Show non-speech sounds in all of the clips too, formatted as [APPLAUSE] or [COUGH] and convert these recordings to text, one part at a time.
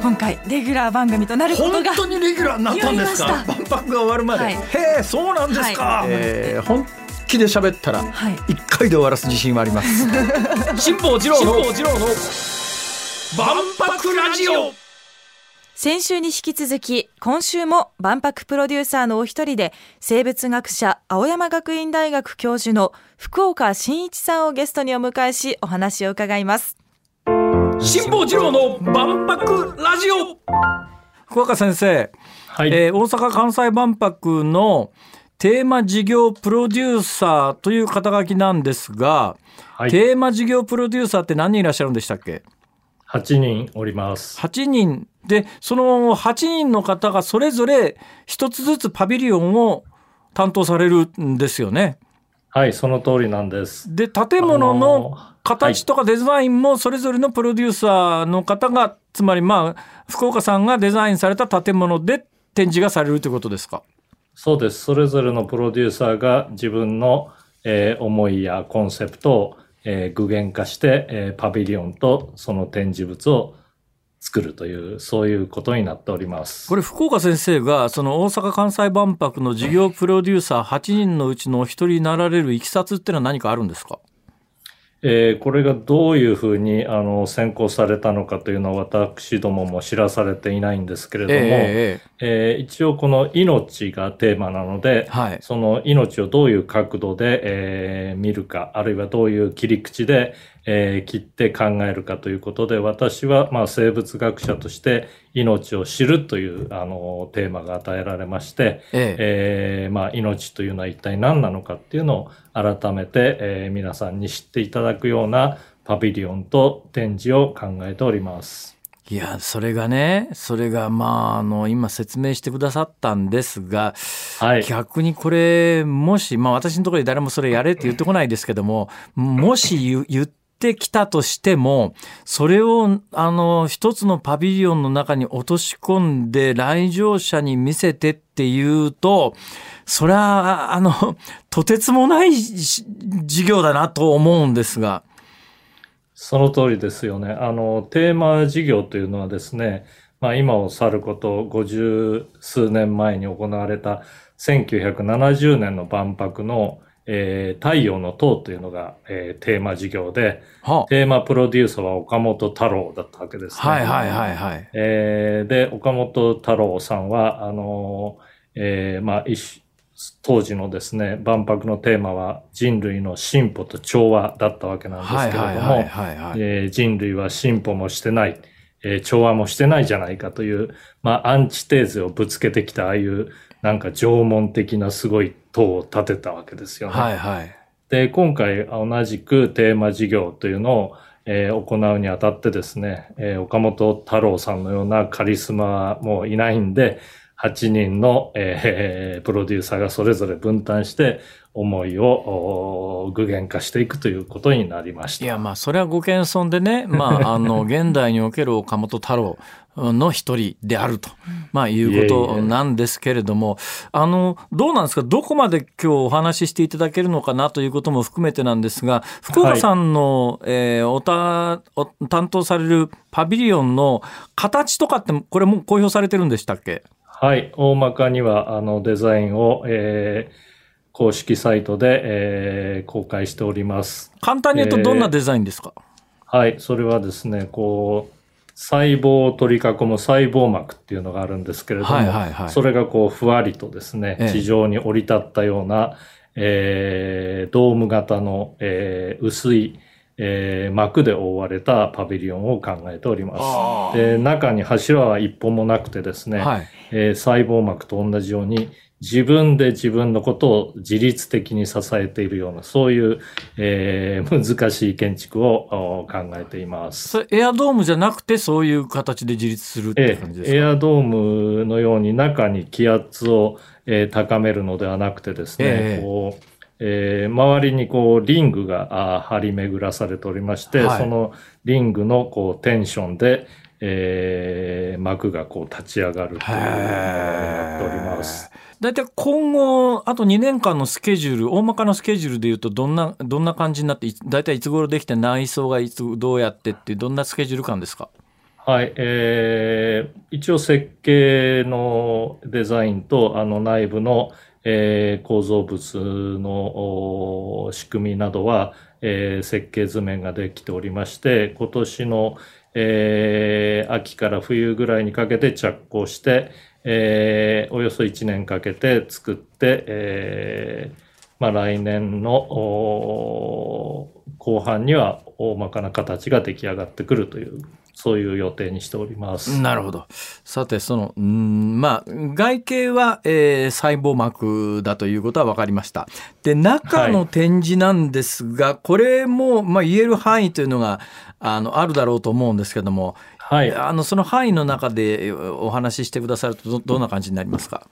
今回レギュラー番組となることが本当にレギュラーになったんですか？万博が終わるまで、はい。へえそうなんですか、はい。えー本気で喋ったらはい。一回で終わらす自信はあります。[LAUGHS] 辛坊治郎の万博ラジオ。先週に引き続き今週も万博プロデューサーのお一人で生物学者青山学院大学教授の福岡真一さんをゲストにお迎えしお話を伺います辛坊治郎の万博ラジオ福岡先生、はい、えー大阪・関西万博のテーマ事業プロデューサーという肩書きなんですが、はい、テーマ事業プロデューサーって何人いらっしゃるんでしたっけ？8人おります。8人でその8人の方がそれぞれ一つずつパビリオンを担当されるんですよね。はい、その通りなんです。で建物の形とかデザインもそれぞれのプロデューサーの方がつまりまあ福岡さんがデザインされた建物で展示がされるということですか？そうです。それぞれのプロデューサーが自分の、えー思いやコンセプトを、えー具現化して、えーパビリオンとその展示物を作るという、そういうことになっております。これ福岡先生がその大阪・関西万博の事業プロデューサー8人のうちのお一人になられるいきさつっていうのは何かあるんですか？えーこれがどういうふうにあの選考されたのかというのは私どもも知らされていないんですけれども、え。えー一応この命がテーマなので、はい。その命をどういう角度で、えー見るか、あるいはどういう切り口で、えー切って考えるかということで、私はまあ生物学者として命を知るというあのテーマが与えられまして、えええーまあ命というのは一体何なのかっていうのを改めて、えー皆さんに知っていただくようなパビリオンと展示を考えております。いやそれがねそれがまああの今説明してくださったんですが、はい。逆にこれもしまあ私のところで誰もそれやれって言ってこないですけどももし言言っててきたとしてもそれをあの一つのパビリオンの中に落とし込んで来場者に見せてっていうとそれはあのとてつもない事業だなと思うんですが。その通りですよね。あの、テーマ事業というのはですね、まあ今を去ること50数年前に行われた1970年の万博の、えー太陽の塔というのが、えーテーマ事業で、はテーマプロデューサーは岡本太郎だったわけですね。はいはいはいはい。えーで、岡本太郎さんは、あのーえーまあ、一当時のですね、万博のテーマは人類の進歩と調和だったわけなんですはいけれども、人類は進歩もしてない、えー調和もしてないじゃないかという、まあ、アンチテーゼをぶつけてきた、ああいう、なんか縄文的なすごい塔を建てたわけですよね。はいはい。で、今回同じくテーマ事業というのを、えー行うにあたってですね、えー岡本太郎さんのようなカリスマはもういないんで、8人の、えー [LAUGHS] プロデューサーがそれぞれ分担して思いをお具現化していくということになりました。いやまあそれはご謙遜でね、まあ、あの [LAUGHS] 現代における岡本太郎の一人であると、まあ、いうことなんですけれどもあのどうなんですか？どこまで今日お話ししていただけるのかなということも含めてなんですが福岡さんの、えーおたお担当されるパビリオンの形とかってこれもう公表されてるんでしたっけ？はい。大まかには、あの、デザインを、えー公式サイトで、えー公開しております。簡単に言うとどんなデザインですか、はい。それはですね、こう、細胞を取り囲む細胞膜っていうのがあるんですけれども、はいはいはい。それがこう、ふわりとですねええ、地上に降り立ったような、えードーム型の、えー薄い、えー膜で覆われたパビリオンを考えておりまあす。で、中に柱は一本もなくてですね、はい。えー細胞膜と同じように自分で自分のことを自律的に支えているような、そういう、えー [LAUGHS] 難しい建築をお考えています。エアドームじゃなくてそういう形で自立するってえ感じですか、エアドームのように中に気圧を、えー高めるのではなくてですね、ええ。こうえー周りにこうリングが張り巡らされておりまして、はい。そのリングのこうテンションで、えー膜がこう立ち上がるというのをやっております。大体今後あと2年間のスケジュール大まかなスケジュールでいうとどんなどんな感じになってい大体いつ頃できて内装がいつどうやってっていうどんなスケジュール感ですか？はい、えー、一応設計のデザインと、あの内部の、えー、構造物のお仕組みなどは、えー設計図面ができておりまして、今年の、えー秋から冬ぐらいにかけて着工して、えーおよそ1年かけて作って、えーまあ、来年の後半には大まかな形が出来上がってくるという、そういう予定にしております。なるほど。さて、その、うんまあ、外形は、えー細胞膜だということは分かりました。で、中の展示なんですが、これも、まあ、言える範囲というのが、あの、あるだろうと思うんですけども、はい。あの、その範囲の中でお話ししてくださると、どどんな感じになりますか？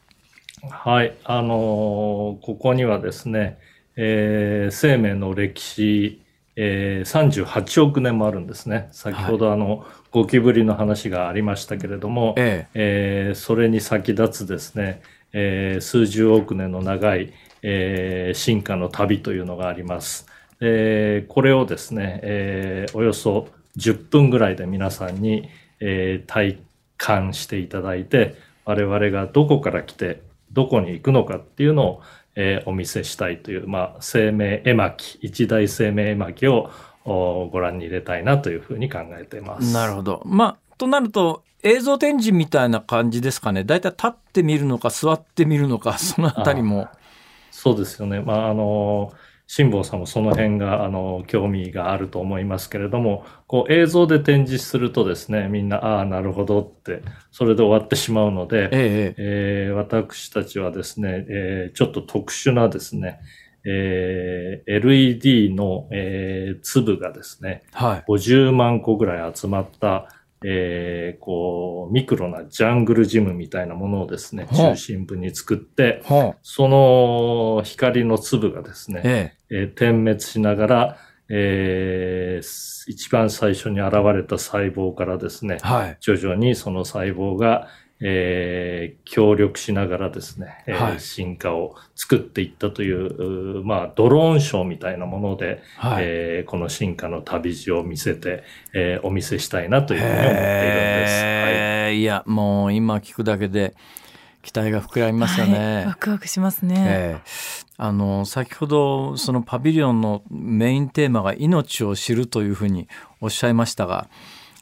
はい。あのーここにはですね、えー生命の歴史、えー38億年もあるんですね。先ほどあの、ゴキブリの話がありましたけれども、ええーそれに先立つですね、えー数十億年の長い、えー進化の旅というのがあります。えーこれをですね、えーおよそ10分ぐらいで皆さんに、えー体感していただいて、我々がどこから来て、どこに行くのかっていうのを、えーお見せしたいという、まあ、生命絵巻、一大生命絵巻をおご覧に入れたいなというふうに考えています。なるほど。まあ、となると、映像展示みたいな感じですかね。だいたい立ってみるのか、座ってみるのか、そのあたりも。そうですよね。まあ、あの、辛坊さんもその辺が、あの、興味があると思いますけれども、こう映像で展示するとですね、みんな、ああ、なるほどって、それで終わってしまうので、ええええー私たちはですね、えーちょっと特殊なですね、えー LED の、えー粒がですね、えはい。50万個ぐらい集まった、えーこう、ミクロなジャングルジムみたいなものをですね、中心部に作って。その光の粒がですね、えええー点滅しながら、えー一番最初に現れた細胞からですね、はい。徐々にその細胞が、えー協力しながらですね、えーはい進化を作っていったという、まあ、ドローンショーみたいなもので、はい。えーこの進化の旅路を見せて、えーお見せしたいなというふうに思っているんです。はいいや、もう今聞くだけで期待が膨らみますよね。はいワクワクしますね。ええあの先ほどそのパビリオンのメインテーマが命を知るというふうにおっしゃいましたが、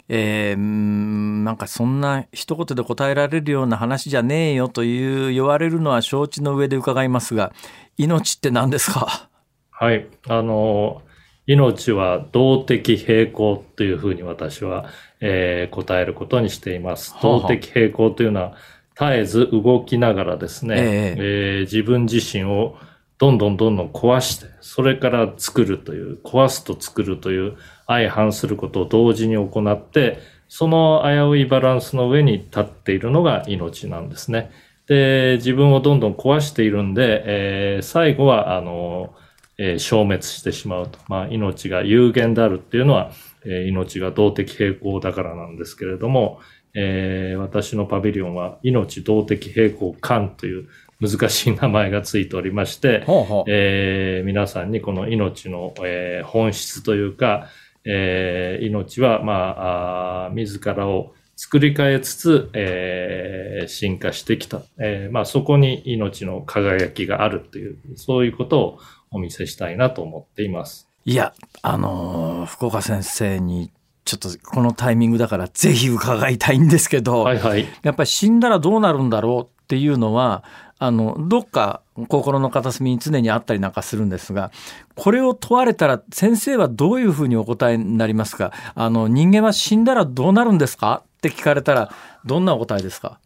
えーなんかそんな一言で答えられるような話じゃねえよという言われるのは承知の上で伺いますが命って何ですか？はい。あの、命は動的平衡というふうに私は、えー答えることにしています。動的平衡というのは、絶えず動きながらですね、えええー自分自身をどんどんどんどん壊して、それから作るという、壊すと作るという相反することを同時に行って、その危ういバランスの上に立っているのが命なんですね。で、自分をどんどん壊しているんで、えー最後は、あの、えー消滅してしまうと。まあ、命が有限であるっていうのは、えー命が動的平衡だからなんですけれども、えー私のパビリオンは命動的平衡感という難しい名前がついておりまして、ほうほうえー皆さんにこの命の、えー本質というか、えー命は、まあ、自らを作り変えつつ、えー進化してきた。えーまあ、そこに命の輝きがあるという、そういうことをお見せしたいなと思っています。いやあのー福岡先生にちょっとこのタイミングだからぜひ伺いたいんですけど、はいはい。やっぱり死んだらどうなるんだろうっていうのはあのどっか心の片隅に常にあったりなんかするんですがこれを問われたら先生はどういうふうにお答えになりますか？あの人間は死んだらどうなるんですか？って聞かれたらどんなお答えですか？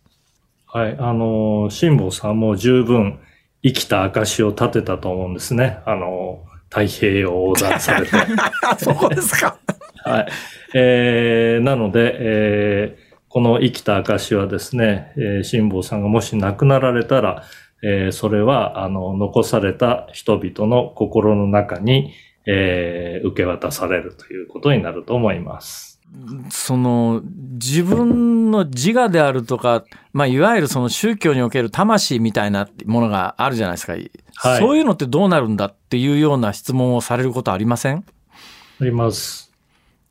はい。あのー、辛坊さんも十分生きた証を立てたと思うんですね。あのー、太平洋を横断されて。あ [LAUGHS] そうですかはい。えー、なので、えーこの生きた証はですね、えー、辛坊さんがもし亡くなられたら、えーそれは、あの、残された人々の心の中に、えー受け渡されるということになると思います。その自分の自我であるとか、まあ、いわゆるその宗教における魂みたいなものがあるじゃないですか、はいそういうのってどうなるんだっていうような質問をされることありません？あります。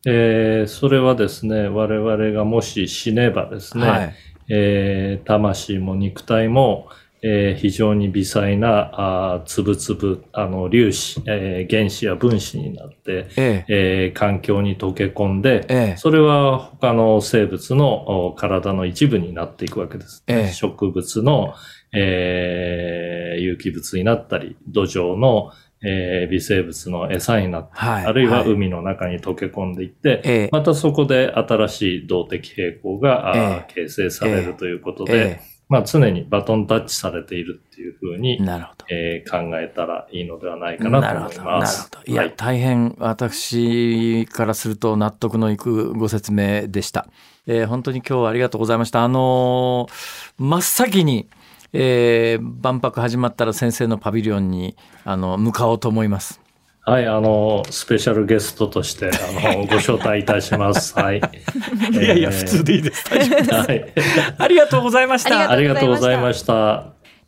えーそれはですね、我々がもし死ねばですね、はい。えー魂も肉体も、えー非常に微細なあー粒々、あの粒子、えー原子や分子になって、ええ。えー環境に溶け込んで、ええ。それは他の生物のお体の一部になっていくわけです。ええ植物の、えー有機物になったり、土壌の、えー微生物の餌になったり、はい。あるいはい海の中に溶け込んでいって、ええ。またそこで新しい動的平衡が、あーえ形成されるということで、えまあ常にバトンタッチされているっていうふうえ。に。えー考えたらいいのではないかなと思います。なるほど。いや、はい大変私からすると納得のいくご説明でした。えー本当に今日はありがとうございました。あのー真っ先に、えー万博始まったら先生のパビリオンにあの向かおうと思います。はい、あの、スペシャルゲストとして、あの、ご招待いたします。[LAUGHS] はい。いやいや、普通でいいです。はい。[LAUGHS] ありがとうございました。ありがとうございました。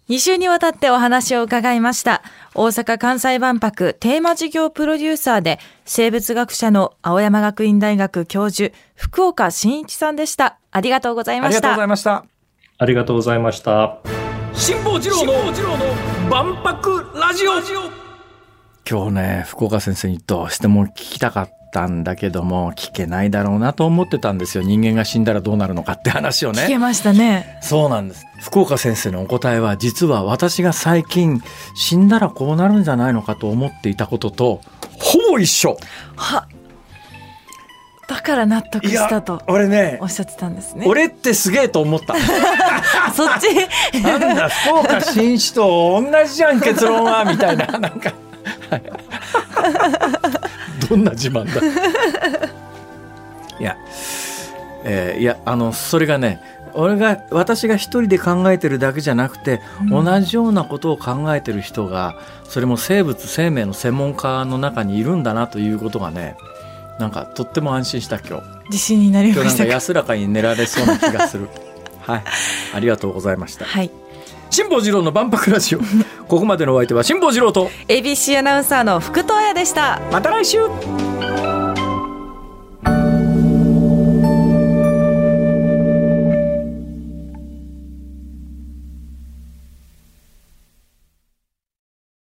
2週にわたってお話を伺いました。大阪・関西万博テーマ事業プロデューサーで生物学者の青山学院大学教授福岡真一さんでした。ありがとうございましありがとうございた。ました。ありがとうございました。辛坊治郎の万博ラジオ。今日ね福岡先生にどうしても聞きたかったんだけども聞けないだろうなと思ってたんですよ。人間が死んだらどうなるのかって話をね。聞けましたね。そうなんです。福岡先生のお答えは実は私が最近死んだらこうなるんじゃないのかと思っていたこととほぼ一緒。は、だから納得したと俺ねおっしゃってたんですね。俺ってすげえと思った。あ [LAUGHS] そっち？なんだ福岡新一と同じじゃん結論はみたいな。[LAUGHS] なんか、はい。どんな自慢だ。いや、えーいやあのそれがね俺が私が一人で考えてるだけじゃなくて、うん。同じようなことを考えてる人がそれも生物生命の専門家の中にいるんだなということがねなんかとっても安心した今日。自信になり今日なんかましたか。安らかに寝られそうな気がする。[LAUGHS] はい。ありがとうございました。はい。辛坊治郎の万博ラジオ。[LAUGHS] ここまでのお相手は辛坊治郎と。ABC アナウンサーの福藤彩でした。また来週